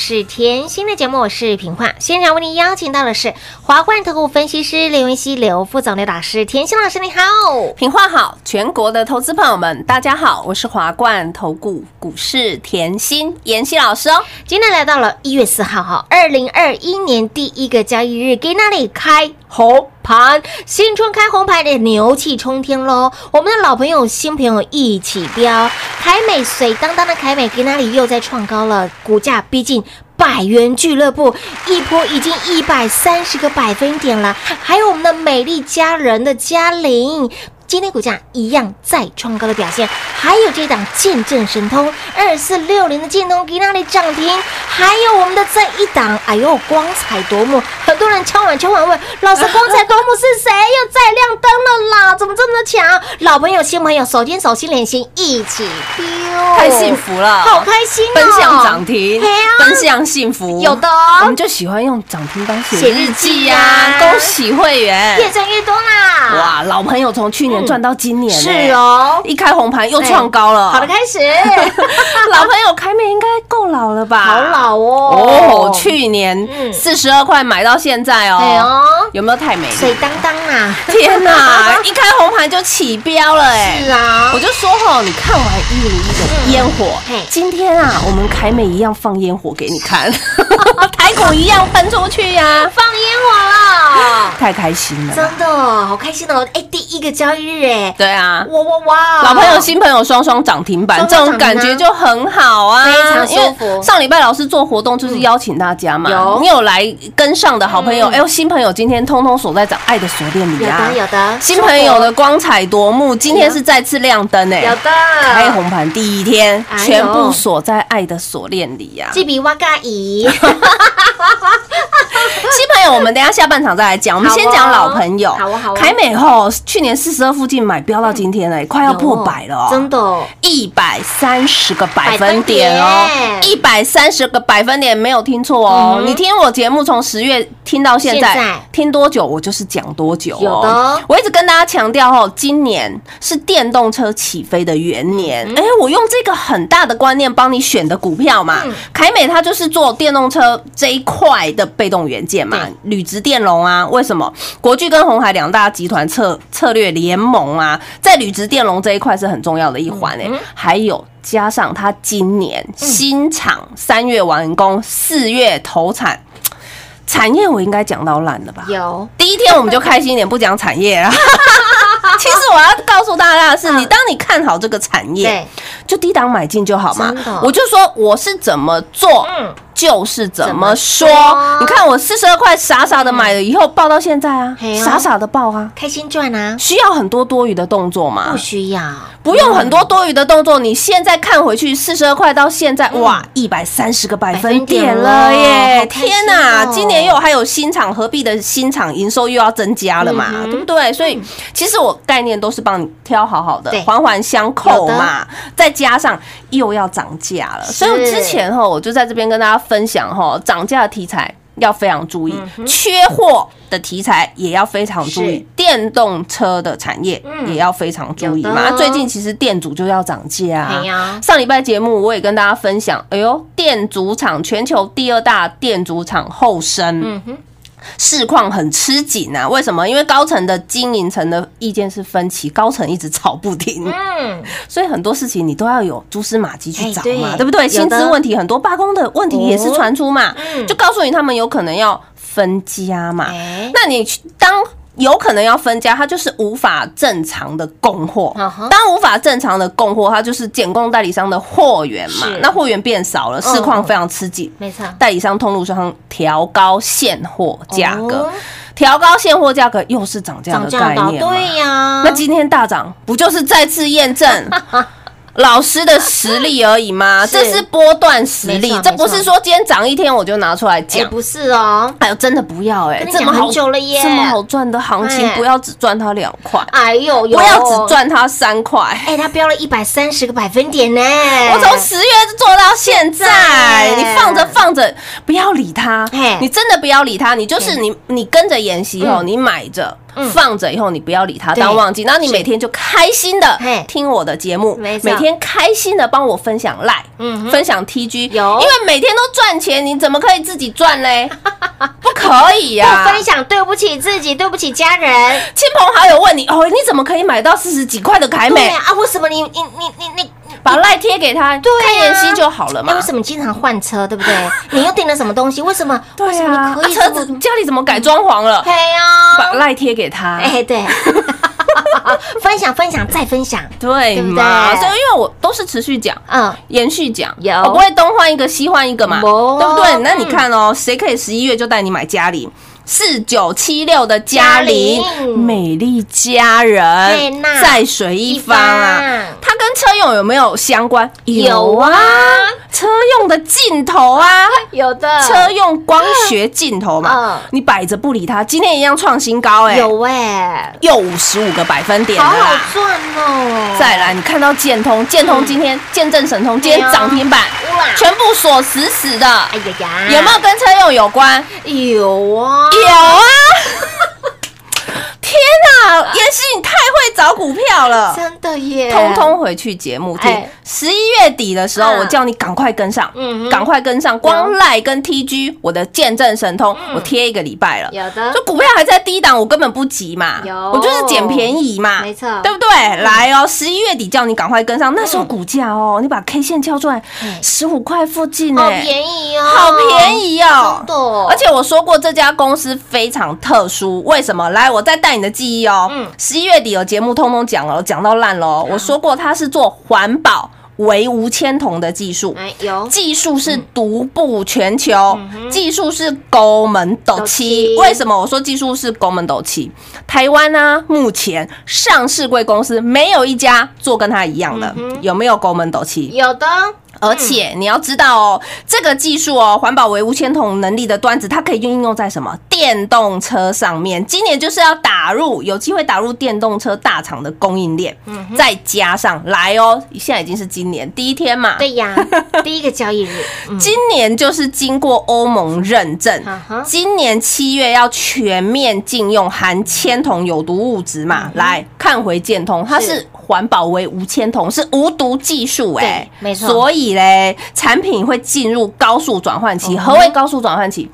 是甜心的节目，我是平化。现场为您邀请到的是华冠投顾分析师刘云熙、刘副总、刘老师，甜心老师你好。平话好，全国的投资朋友们，大家好，我是华冠投顾股市甜心妍希老师哦。今天来到了一月四号哈，二零二一年第一个交易日，给那里开红盘，新春开红盘的牛气冲天喽！我们的老朋友、新朋友一起飙，凯美水当当的凯美给那里又在创高了，股价逼近。百元俱乐部一波已经一百三十个百分点了，还有我们的美丽佳人的嘉玲，今天股价一样再创高的表现，还有这档见证神通二四六零的建通给那里涨停，还有我们的这一档，哎呦光彩夺目，很多人敲碗敲碗问老师，光彩夺目是谁？又再亮灯了啦？怎么这么的强？老朋友新朋友手牵手心连心一起丢，太幸福了，好开心哦！分享涨停嘿啊，分享幸福，有的哦我们就喜欢用涨停当写写日日记呀恭喜会员！越赚越多啦！哇，老朋友从去年赚到今年、是欸，哦，一开红盘又创高了。好的，开始，老朋友开面应该够老了吧？好老哦。哦，去年嗯。四十二块买到现在哦，有没有太美丽？水当当啊！天哪，一开红盘就起标了哎、是啊。我，就说哈，你看完一零一的烟火嘿，今天啊，我们凯美一样放烟火给你看，台股一样喷出去呀、放烟火了，太开心了。真的好开心哦！哎，第一个交易日哎，对啊，哇哇哇！老朋友、新朋友双双涨停板，这种感觉就很好啊，非常舒服。上礼拜老师做活动就是邀请大家嘛，有。你有来跟上的好朋友，嗯。哎呦，新朋友今天通通锁在爱的锁链里有啊的，有的，新朋友的光彩夺目，今天是再次亮灯哎，有的，开红盘第一天，哎全部锁在爱的锁链里呀、这比哇嘎姨，新朋友，我们等一下下半场再来讲，我们先讲老朋友。凯美后去年四十二附近买，飙到今天哎，快要破百了哦，真的哦。一百三十个百分点哦。一百三十个百分点，没有听错哦。嗯你听我节目从十月听到现在，听多久我就是讲多久哦。有的。哦我一直跟大家强调哦，今年是电动车起飞的元年。嗯哎、我用这个很大的观念帮你选的股票嘛，凯美它就是做电动车这一块的被动元件嘛对，铝质电容啊，为什么？国巨跟红海两大集团策策略联盟啊，在铝质电容这一块是很重要的一环嗯诶、还有。加上它今年新厂三月完工，四月投产，产业我应该讲到烂了吧？有第一天我们就开心一点，不讲产业了。其实我要告诉大家的是，你当你看好这个产业对，就低档买进就好嘛。我就说我是怎么做嗯，就是怎么说。你看我四十二块傻傻的买了，以后报到现在啊，哦。傻傻的报啊，开心赚啊，需要很多多余的动作吗不？需要，不用很多多余的动作，你现在看回去，四十二块到现在，哇，一百三十个百分点了耶！天哪，哦今年又还有新厂合必的新厂营收又要增加了嘛，嗯对不对？所以其实我概念都是帮你挑好好的，环环相扣嘛，再加上又要涨价了，所以我之前哈，我就在这边跟大家分享哈，涨价的题材。要非常注意，缺货的题材也要非常注意，电动车的产业也要非常注意嘛。最近其实电阻就要涨价、上礼拜节目我也跟大家分享，哎呦，电阻厂全球第二大电阻厂后生，市况很吃紧啊。为什么？因为高层的经营层的意见是分歧，高层一直吵不停，嗯，所以很多事情你都要有蛛丝马迹去找嘛，对不对？薪资问题很多，罢工的问题也是传出嘛，嗯就告诉你他们有可能要分家嘛。哎，那你去当有可能要分家，它就是无法正常的供货。当无法正常的供货，它就是减供代理商的货源嘛。那货源变少了，市况非常吃紧。没错，代理商、通路商调高现货价格哦，调高现货价格又是涨价的涨价的，概念。对呀，那今天大涨，不就是再次验证 老师的实力而已吗？是。这是波段实力这不是说今天涨一天我就拿出来哎，讲。不是哦，哎呦，真的不要哎、这么好很久了耶。这么好赚的行情，哎。不要只赚它两块，哎呦，不要只，赚它三块。哎，它飙了一百三十个百分点呢，我从十月做到现在，你放着放着，不要理它嘿，你真的不要理它，你就是你，你跟着妍希后，嗯。你买着。嗯放着以后，你不要理它，对当忘记，然后你每天就开心的嘿听我的节目，每天开心的帮我分享赖，嗯哼分享 TG，有因为每天都赚钱，你怎么可以自己赚嘞？不可以呀、不分享，对不起自己，对不起家人。亲朋好友问你哦，你怎么可以买到四十几块的凯美？啊，为什么你你你你你？把赖贴给他，对啊看妍希就好了嘛哎，为。什么经常换车，对不对？你又订了什么东西？为什么？为什么对啊，你可以啊车子家里怎么改装潢了？嘿呀，把赖贴给他，哎，对，分享分享再分享，对嘛？对所以因为我都是持续讲。嗯，延续讲，有我不会东换一个西换一个嘛，没对不对？嗯那你看哦，谁可以十一月就带你买嘉玲？四九七六的嘉玲美丽佳嘿人那在水一方啊一方，它跟车用有没有相关？有啊，车用的镜头啊，有的。车用光学镜头嘛。嗯，你摆着不理它，今天一样创新高哎，有哎，又五十五个百分点好好。赚哦。再来，你看到建通，建通今天见证神通，今天涨停板哇，全部锁死死的，哎呀呀，有没有跟车用有关？有啊？有啊！天哪，妍希你太会找股票了。真的耶，通通回去节目听哎。十一月底的时候，嗯我叫你赶快跟上嗯，赶快跟上。光赖跟 TG，我的见证神通，我贴一个礼拜了。有的就股票还在低档，我根本不急嘛，有我就是捡便宜嘛，没错对不对？来哦，十一月底叫你赶快跟上，那时候股价哦，你把 K 线敲出来嗯，十五块附近好哎，便宜哦，好便宜哦真。的，而且我说过这家公司非常特殊，为什么？来，我再带你的记忆哦。嗯十一月底有节目通通讲了，我讲到烂了哦。我说过它是做环保微无铅铜的技术。哎有技术是独步全球，技术是高门斗斗七七。为什么我说技术是高门斗七？台湾呢、目前上市贵公司没有一家做跟它一样的，有没有高门斗七？有的而且你要知道哦，这个技术哦，环保为无铅桶能力的端子，它可以应用在什么？电动车上面。今年就是要打入有机会打入电动车大厂的供应链，再加上来哦，现在已经是今年第一天嘛，对呀，第一个交易日，嗯。今年就是经过欧盟认证嗯，今年七月要全面禁用含铅铜有毒物质嘛。来看回建通，它是是环保为无铅铜，是无毒技术哎、对没错所以嘞，产品会进入高速转换期。嗯何为高速转换期？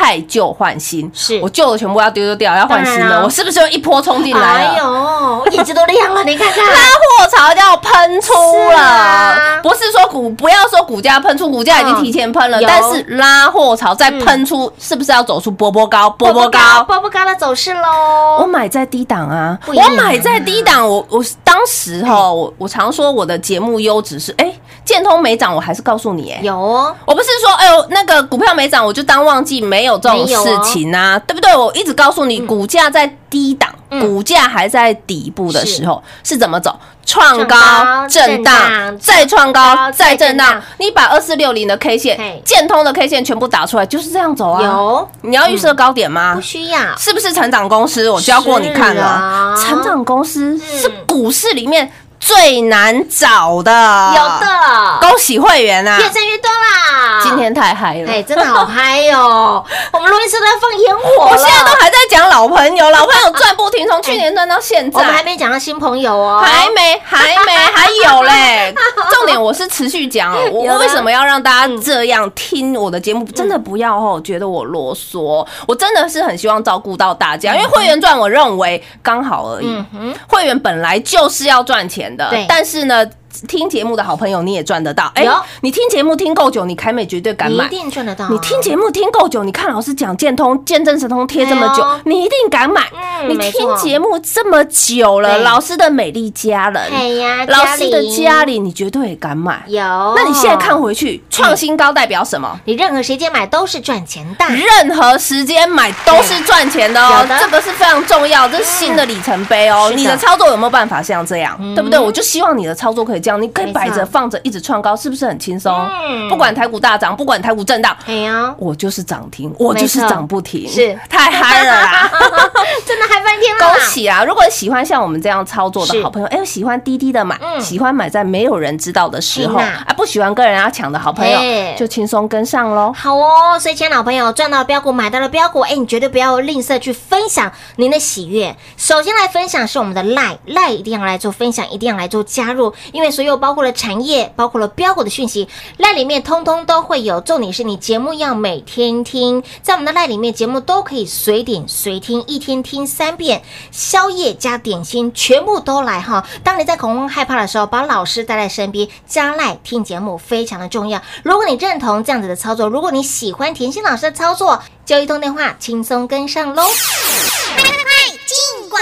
太旧换新，是。我旧的全部要丢丢掉，要换新的，我是不是又一波冲进来哎了？呦，眼睛都亮了，你看看，拉货潮要喷出了，啊。不是说股不要说股价喷出，股价已经提前喷了，但是拉货潮再喷出，是不是要走出波波高？波波高。波波高的走势喽我。买在低档啊，我买在低档，我我当时哈，我我常说我的节目优质是，哎，建通没涨，我还是告诉你，哎，有哦，我不是说，哎呦，那个股票没涨，我就当忘记，没有这种事情啊，对不对？我一直告诉你，股价在低档，嗯股价还在底部的时候是怎么走？创创高高、震震荡荡、再创高高、再再震荡。你把二四六零的 K 嘿线、建通的 K 线全部打出来，就是这样走啊。有，你要预设高点吗不？需要，是不是成长公司？我教过你看了，成长公司嗯是股市里面最难找的。有，的，恭喜会员啊！越挣越多啦。今天太嗨了。哎，真的好嗨哟！我们录音室都在放烟火，我现在都还在讲老朋友，老朋友赚不停，从去年赚到现我们还在。没讲到新朋友哦，还没，还没，还有嘞！重点我是持续讲哦，我为什么要让大家这样听我的节目？真的不要哦，觉得我啰嗦，我真的是很希望照顾到大家，因为会员赚，我认为刚好而已嗯。哼，会员本来就是要赚钱的对，但是呢，听节目的好朋友你也赚得到。哎有，你听节目听够久，你凯美绝对敢买一。定赚得到啊。你听节目听够久，你看老师讲建通、见证神通贴这么久哎，你一定敢买。你听节目这么久了，老师的美丽家人，哎呀，老师的里家里，你绝对也敢买。有，那你现在看回去，创新高代表什么？你任何时间买都是赚钱的。任何时间买都是赚钱的哦，的这个是非常重要，这是新的里程碑哦。的你的操作有没有办法像这样，嗯对不对？我就希望你的操作可以这样，你可以摆着放着一直创高，是不是很轻松嗯？不管台股大涨，不管台股震荡，哎呀，我就是涨停，我就是涨不停，是太嗨了啦！真的嗨翻天了！恭喜啊！如果喜欢像我们这样操作的好朋友，哎，喜欢低低的买，嗯喜欢买在没有人知道的时候，啊，不喜欢跟人家抢的好朋友，就轻松跟上喽。好哦，所以亲爱的好朋友，赚到了标股，买到了标股，哎，你绝对不要吝啬去分享您的喜悦。首先来分享是我们的赖赖，一定要来做分享，一定要来做加入，因为所有包括了产业，包括了标股的讯息，赖里面通通都会有。重点是你节目要每天听，在我们的赖里面，节目都可以随点随听，一天听三遍，宵夜加点心全部都来哈。当你在恐慌害怕的时候，把老师带在身边，加赖听节目非常的重要。如果你认同这样子的操作，如果你喜欢甜心老师的操作，就一通电话轻松跟上喽。爱进广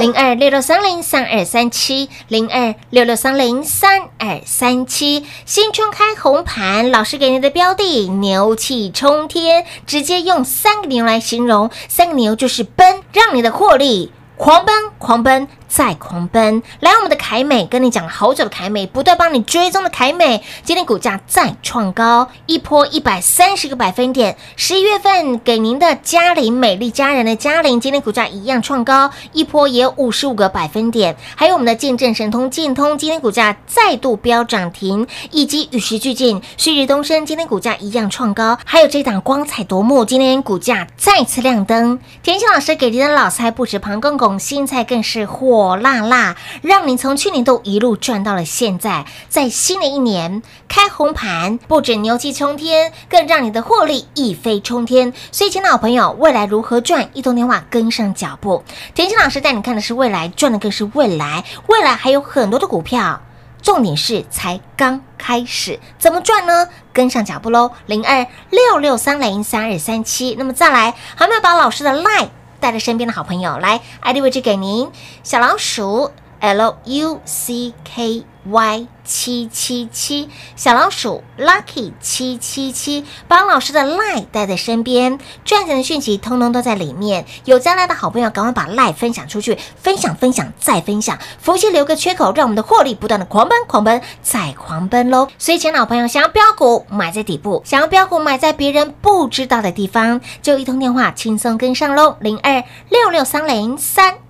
零二六六三零三二三七，零二六六三零三二三七。新春开红盘，老师给你的标的牛气冲天，直接用三个牛来形容，三个牛就是奔，让你的获利。狂奔，狂奔，再狂奔！来，我们的凯美跟你讲了好久的凯美，不断帮你追踪的凯美，今天股价再创高，一波一百三十个百分点。十一月份给您的嘉玲美丽佳人的嘉玲，今天股价一样创高，一波也有五十五个百分点。还有我们的见证神通建通，今天股价再度飙涨停，以及与时俱进，旭日东升，今天股价一样创高。还有这档光彩夺目，今天股价再次亮灯。田心老师给您的老菜不止庞公公，新菜更是火火辣辣，让你从去年都一路赚到了现在。在新的一年开红盘，不止牛气冲天，更让你的获利一飞冲天。所以，亲爱的好朋友，未来如何赚？一通电话跟上脚步。田心老师带你看的是未来，赚的更是未来。未来还有很多的股票。重点是才刚开始，怎么赚呢？跟上脚步喽，零二六六三零三二三七。那么再来，还没有把老师的 line 带着身边的好朋友来，ID 位置给您，小老鼠 L U C K Y 七七七，小老鼠 Lucky 七七七，把老师的 Lie 带在身边，赚钱的讯息通通都在里面。有将来的好朋友，赶快把 Lie 分享出去，分享分享再分享，福气留个缺口，让我们的获利不断的狂奔狂奔再狂奔喽。所以，请老朋友，想要标股买在底部，想要标股买在别人不知道的地方，就一通电话轻松跟上喽，零二六六三零三。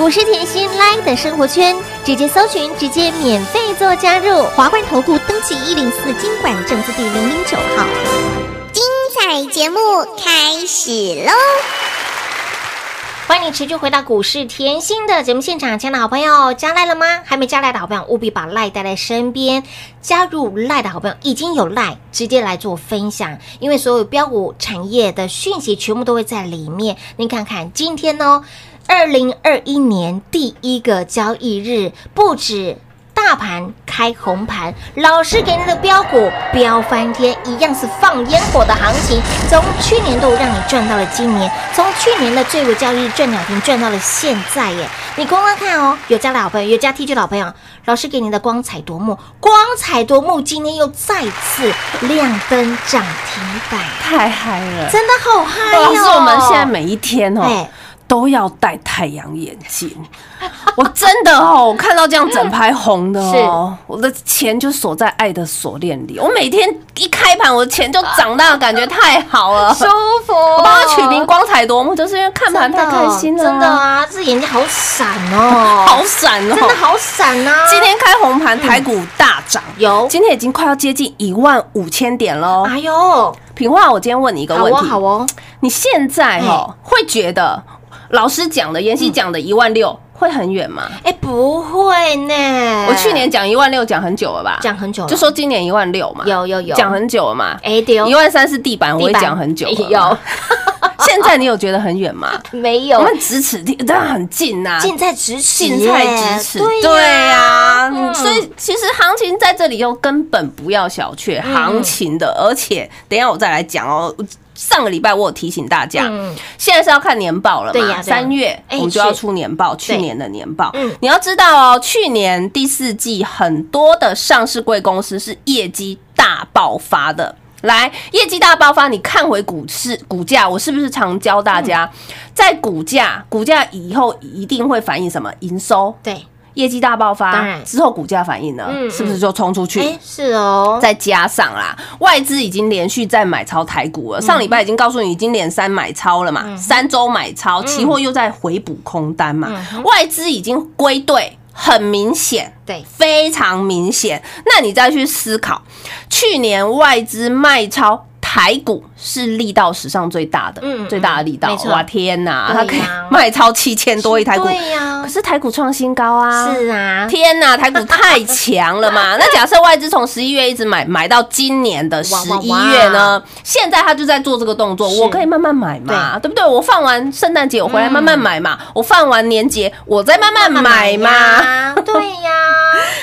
股市甜心 Live 的生活圈，直接搜寻，直接免费做加入。华冠投顾登记一零四经管证字第零零九号。精彩节目开始喽！欢迎你持续回到股市甜心的节目现场，亲爱的好朋友，加来了吗？还没加来的好朋友，务必把赖带在身边。加入赖的好朋友已经有赖，直接来做分享，因为所有标股产业的讯息全部都会在里面。您看看今天呢，二零二一年第一个交易日，不止。大盘开红盘，老师给你的标股飙翻天，一样是放烟火的行情。从去年度让你赚到了今年，从去年的最尾交易日赚两天赚到了现在耶！你光光看哦，有加的好朋友，有加 T 恤的好朋友，老师给你的光彩夺目，光彩夺目，今天又再次亮灯涨停板，太嗨了！真的好嗨老哦！师，我们现在每一天哦哎，都要戴太阳眼镜。我真的哦，我看到这样整排红的哦，我的钱就锁在爱的锁链里。我每天一开盘，我的钱就长大，感觉太好了。舒服，我帮他取名光彩夺目，就是因为看盘太开心了。真的，啊，这眼睛好闪哦，好闪哦，真的好闪啊！今天开红盘，台股大涨，有今天已经快要接近一万五千点喽。哎呦，平话，我今天问你一个问题，好哦，你现在哦会觉得老师讲的、妍希讲的一万六会很远吗？哎，不会呢，我去年讲一万六讲很久了吧？讲很久了，就说今年一万六嘛，有有有。讲很久了嘛。哎对哦。一万三是地板，我也讲很久了。有，现在你有觉得很远吗？没有。我们咫尺地，当然很近呐、近在咫尺耶，近在咫尺，对对呀、嗯。所以其实行情在这里又根本不要小觑嗯。行情的，而且等一下我再来讲哦。上个礼拜我有提醒大家，嗯现在是要看年报了嘛？对呀三月哎我们就要出年报，去年的年报嗯。你要知道哦，去年第四季很多的上市贵公司是业绩大爆发的。来，业绩大爆发，你看回股市股价，我是不是常教大家，嗯在股价股价以后一定会反映什么营收？对，业绩大爆发，当然之后股价反应呢，嗯是不是就冲出去？哎，是哦，再加上啦，外资已经连续在买超台股嗯了。上礼拜已经告诉你，已经连三买超了嘛，三周买超，期货又在回补空单嘛，嗯外资已经归队，很明显。对，非常明显。那你再去思考，去年外资卖超台股是力道史上最大的，最大的力道哇天哪，对它可以卖超七千多一台股，对呀可是台股创新高啊，是啊，天呐，台股太强了嘛！那假设外资从十一月一直买买到今年的十一月呢？现在他就在做这个动作，我可以慢慢买嘛，对不对？我放完圣诞节我回来慢慢买嘛，我放完年节我再慢慢买嘛。呀，对呀，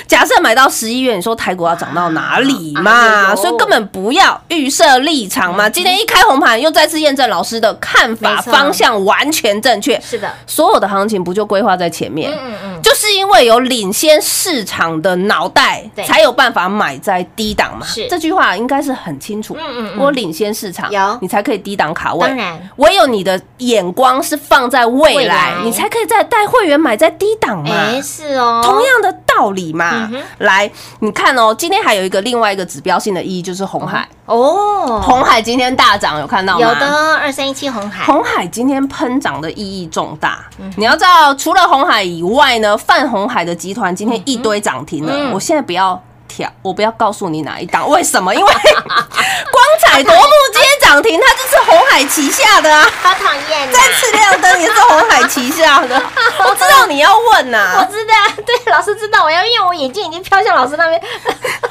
假设买到十一月，你说台股要涨到哪里哎嘛？呦所以根本不要预设立场嘛。今天一开红盘，又再次验证老师的看法方向完全正确。是的，所有的行情不就规划在前面？嗯嗯，就是因为有领先市场的脑袋，才有办法买在低档嘛。是这句话应该是很清楚。嗯嗯嗯我领先市场，有你才可以低档卡位。当然，唯有你的眼光是放在未未来，你才可以再带会员买在低档嘛。哎，是哦，同样的道理嘛来，你看哦，今天还有一个另外一个指标性的意义，就是红海。哦，红海今天大涨，有看到吗？有的二三一七红海，红海今天喷涨的意义重大，嗯你要知道，除了红海以外呢，泛红海的集团今天一堆涨停了。嗯我现在不要挑，我不要告诉你哪一档，为什么？因为 光彩夺目今天涨停，它就是红海旗下的啊。好讨厌，再次亮灯也是红海旗下的，我知道你要问呐、我知道，对，老师知道，我要因为我眼睛已经飘向老师那边。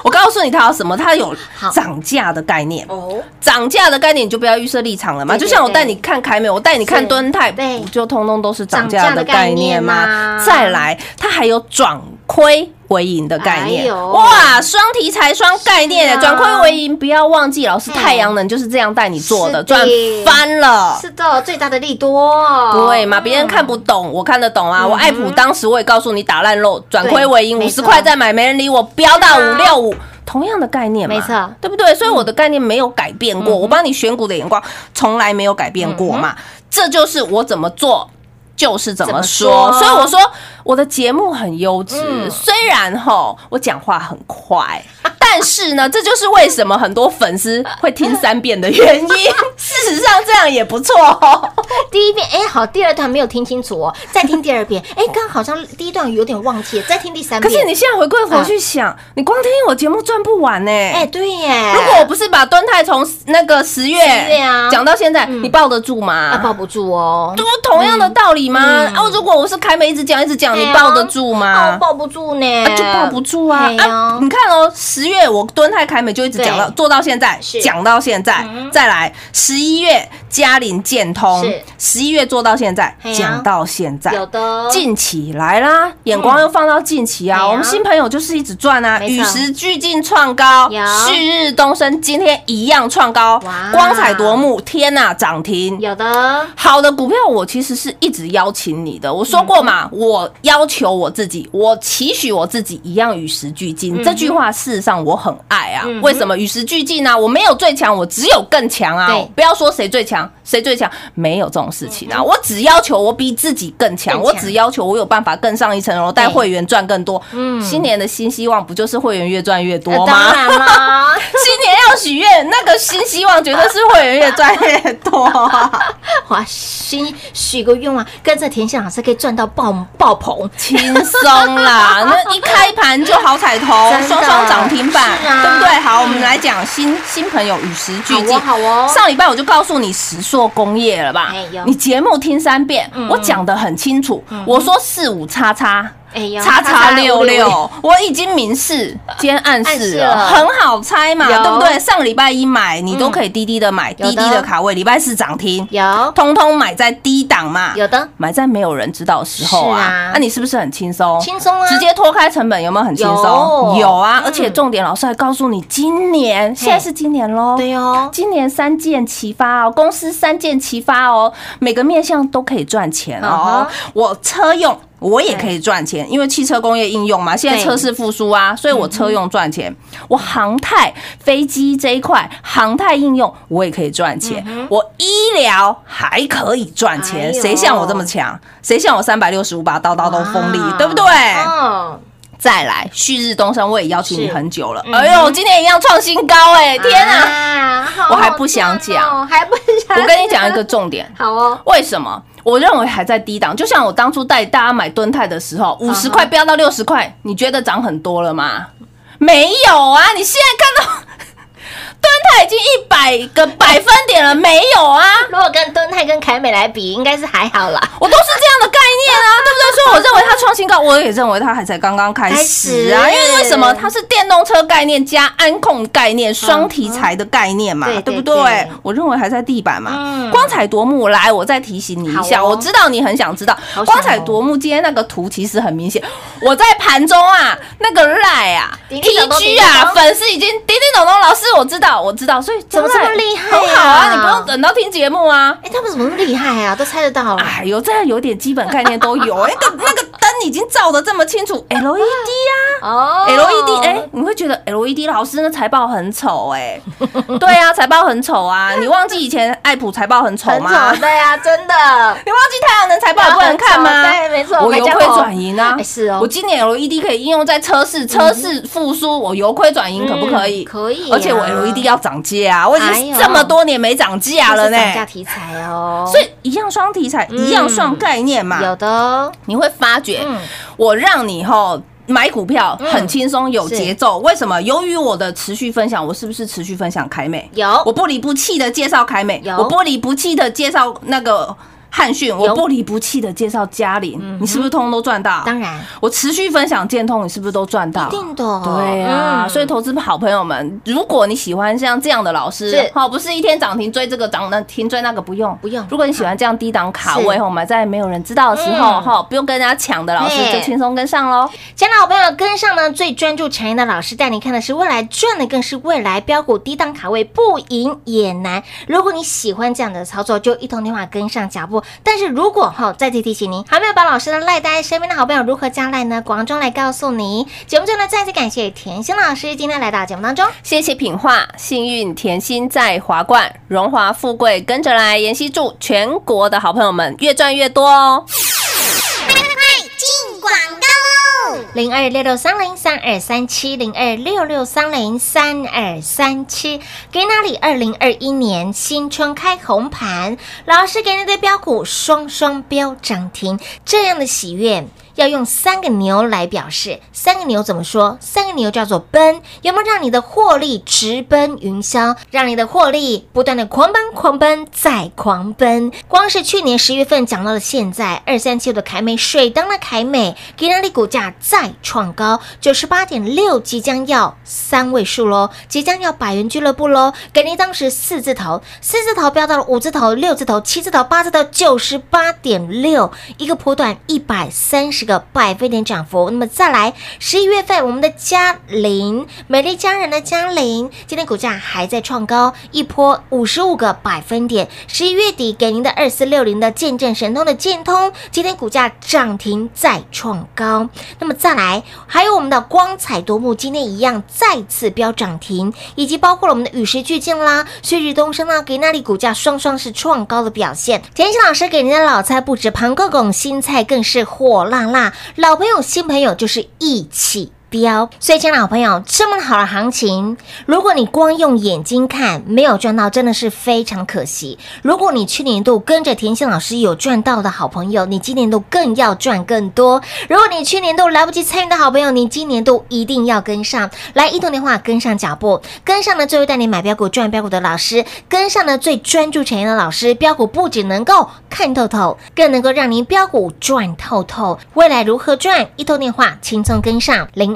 我告诉你它有什么，它有涨价的概念。哦，涨价的概念你就不要预设立场了嘛，就像我带你看凯美，我带你看是敦泰，对不就通通都是涨价的概念吗吗？再来，它还有转亏为盈的概念哎，哇，双题材双概念转亏为盈，不要忘记，老师太阳能就是这样带你做的，赚翻了。是的，最大的利多，对嘛？别人看不懂，我看得懂啊！我爱普当时我也告诉你打烂肉，转亏为盈，五十块再买，没人理我，飙到五六五。同样的概念嘛，没错对不对？所以我的概念没有改变过，我帮你选股的眼光从来没有改变过嘛。这就是我怎么做。就是怎么说，所以我说我的节目很优质，嗯。虽然吼我讲话很快，但是呢，这就是为什么很多粉丝会听三遍的原因。事实上，这样也不错哦。第一遍，哎，好，第二段没有听清楚哦，再听第二遍，哎，刚刚好像第一段有点忘记了，再听第三遍。可是你现在回过头去想，你光听我节目赚不完呢、哎，对耶，如果我不是把端泰从那个十月10月啊讲到现在，你抱得住吗？啊抱不住哦，都同样的道理吗？嗯啊，如果我是凯美一直讲一直讲，你抱得住啊吗啊？抱不住呢啊，就抱不住啊！哎你看哦，十月我敦泰凯美就一直讲到做到现在，讲到现在，再来十一月嘉陵建通是，十一月做到现在讲到现在，有的。近期来啦，眼光又放到近期啊，我们新朋友就是一直赚啊，与时俱进创高，旭日东升，今天一样创高，光彩夺目，天呐，涨停。有的，好的股票，我其实是一直邀请你的。我说过嘛，我要求我自己，我期许我自己一样与时俱进。这句话事实上我很爱啊。为什么与时俱进呢？我没有最强，我只有更强啊！不要说谁最强，谁最强，没有这种事情啊。我只要求我比自己更强，我只要求我有办法更上一层楼，带对会员赚更多。新年的新希望不就是会员越赚越多吗？呃当然啦，新年要许愿，那个新希望绝对是会员越赚越多啊。哇，新许个愿望，跟着田心老师可以赚到爆爆棚，轻松啦，那一开盘就好彩头 双双涨停板，是啊对不对？好，我们来讲新新朋友与时俱进。好哦好哦上礼拜我就告诉你石硕工业了吧？你节目听三遍嗯，我讲的很清楚。我说四五叉叉。叉叉六六，我已经明示，今天暗暗示示了，很好猜嘛，对不对？上个礼拜一买，你都可以低低的买，有的低低的卡位，礼拜四涨停，有。通通买在低档嘛，有的。买在没有人知道的时候啊是啊，那你是不是很轻松？轻松啊。直接脱开成本，有没有很轻松？有。有啊，嗯。而且重点，老师还告诉你，今年现在是今年喽，对哦，今年三件齐发哦，公司三件齐发哦，每个面向都可以赚钱哦。嗯。我车用。我也可以赚钱，因为汽车工业应用嘛，现在车市复苏啊，所以我车用赚钱。我航太、飞机这一块，航太应用我也可以赚钱。我医疗还可以赚哎钱，谁像我这么强？谁像我三百六十五把刀刀都锋利，对不对？嗯，再来，旭日东升，我也邀请你很久了。嗯哎呦，今天一样创新高哎！天啊！啊，好我还不想讲还不想，我跟你讲一个重点，好哦，为什么？我认为还在低档，就像我当初带大家买敦泰的时候，五十嗯块飙到六十块，你觉得涨很多了吗？没有啊！你现在看到敦泰已经一百个百分点了，没有啊？如果跟敦泰跟凯美来比，应该是还好啦。我都是这样的概念啊，对不对？所以我认为它创新高，我也认为它还才刚刚开始啊。因为为什么它是电动车概念加安控概念双题材的概念嘛，对不对对？我认为还在地板嘛嗯。光彩夺目，来，我再提醒你一下，我知道你很想知道光彩夺目。今天那个图其实很明显，我在盘中啊，那个赖啊、叮叮咚咚 TG 啊，粉丝已经叮叮咚咚，老师我知道，我知道，所以怎么这么厉害啊很好啊，你不用等到听节目啊。哎，他们怎么那么厉害啊？都猜得到了。哎呦，这样有点基本概念都有。那个 那个灯已经照的这么清楚，LED 啊哦，LED，哎、你会觉得 LED 老师那财报很丑哎、对啊，财报很丑啊。你忘记以前爱普财报很丑很吗？对啊，真的。你忘记太阳能财报也不能看吗？对没错我油亏转盈啊哎。是哦我今年 LED 可以应用在车市，车市复苏，我由亏转盈可不可以？嗯可以啊而且我 LED 要涨价啊，我已经这么多年没涨价了呢。涨价题材哦，所以一样双题材，一样双概念嘛。有的哦，你会发觉，嗯我让你吼买股票嗯很轻松有节奏。为什么？由于我的持续分享，我是不是持续分享凯美？有我不离不弃的介绍凯美，有我不离不弃的介绍那个汉讯，我不离不弃的介绍嘉玲，你是不是通通都赚到？当然。我持续分享建通，你是不是都赚到？一定的，对啊，嗯。所以投资好朋友们，如果你喜欢像这样的老师是，好，不是一天涨停追这个涨那停追那个，不用。不用。如果你喜欢这样低档卡是。位，哈，买在没有人知道的时候，嗯。哈，不用跟人家抢的老师就轻松跟上喽。亲爱的好朋友，跟上呢最专注产业的老师带你看的是未来，赚的更是未来标股低档卡位，不赢也难。如果你喜欢这样的操作，就一通电话跟上脚步。但是如果哈、再次提醒您，还没有把老师的赖呆身边的好朋友如何加赖呢？广中来告诉你。节目中呢，再次感谢甜心老师今天来到节目当中。谢谢品画，幸运甜心在华冠，荣华富贵跟着来。妍希祝全国的好朋友们越赚越多哦。进广告喽！零二六六三零三二三七零二六六三零三二三七，给哪里？二零二一年新春开红盘，老师给你的标股双双标涨停，这样的喜悦。要用三个牛来表示，三个牛怎么说？三个牛叫做奔，有没有让你的获利直奔云霄，让你的获利不断的狂奔、狂奔再狂奔？光是去年十月份讲到了现在，二三七的凯美水当的凯美，给那里股价再创高九十八点六，即将要三位数喽，即将要百元俱乐部喽。给你当时四字头，四字头飙到了五字头、六字头、七字头、八字头，九十八点六，一个波段一百三十个百分点涨幅。那么再来，十一月份我们的嘉玲，美丽佳人的嘉玲，今天股价还在创高，一波五十五个百分点。十一月底给您的二四六零的见证神通的建通，今天股价涨停再创高。那么再来，还有我们的光彩夺目，今天一样再次飙涨停，以及包括了我们的与时俱进啦、旭日东升啦，给那里股价双双是创高的表现。田心老师给您的老菜不止盘公公，新菜更是火辣辣，老朋友新朋友就是义气。标，所以，亲爱的好朋友，这么好的行情，如果你光用眼睛看没有赚到，真的是非常可惜。如果你去年度跟着田心老师有赚到的好朋友，你今年度更要赚更多。如果你去年度来不及参与的好朋友，你今年度一定要跟上来，一通电话跟上脚步，跟上了最会带你买标股赚标股的老师，跟上了最专注产业的老师，标股不仅能够看透透，更能够让您标股赚透透。未来如何赚？一通电话轻松跟上零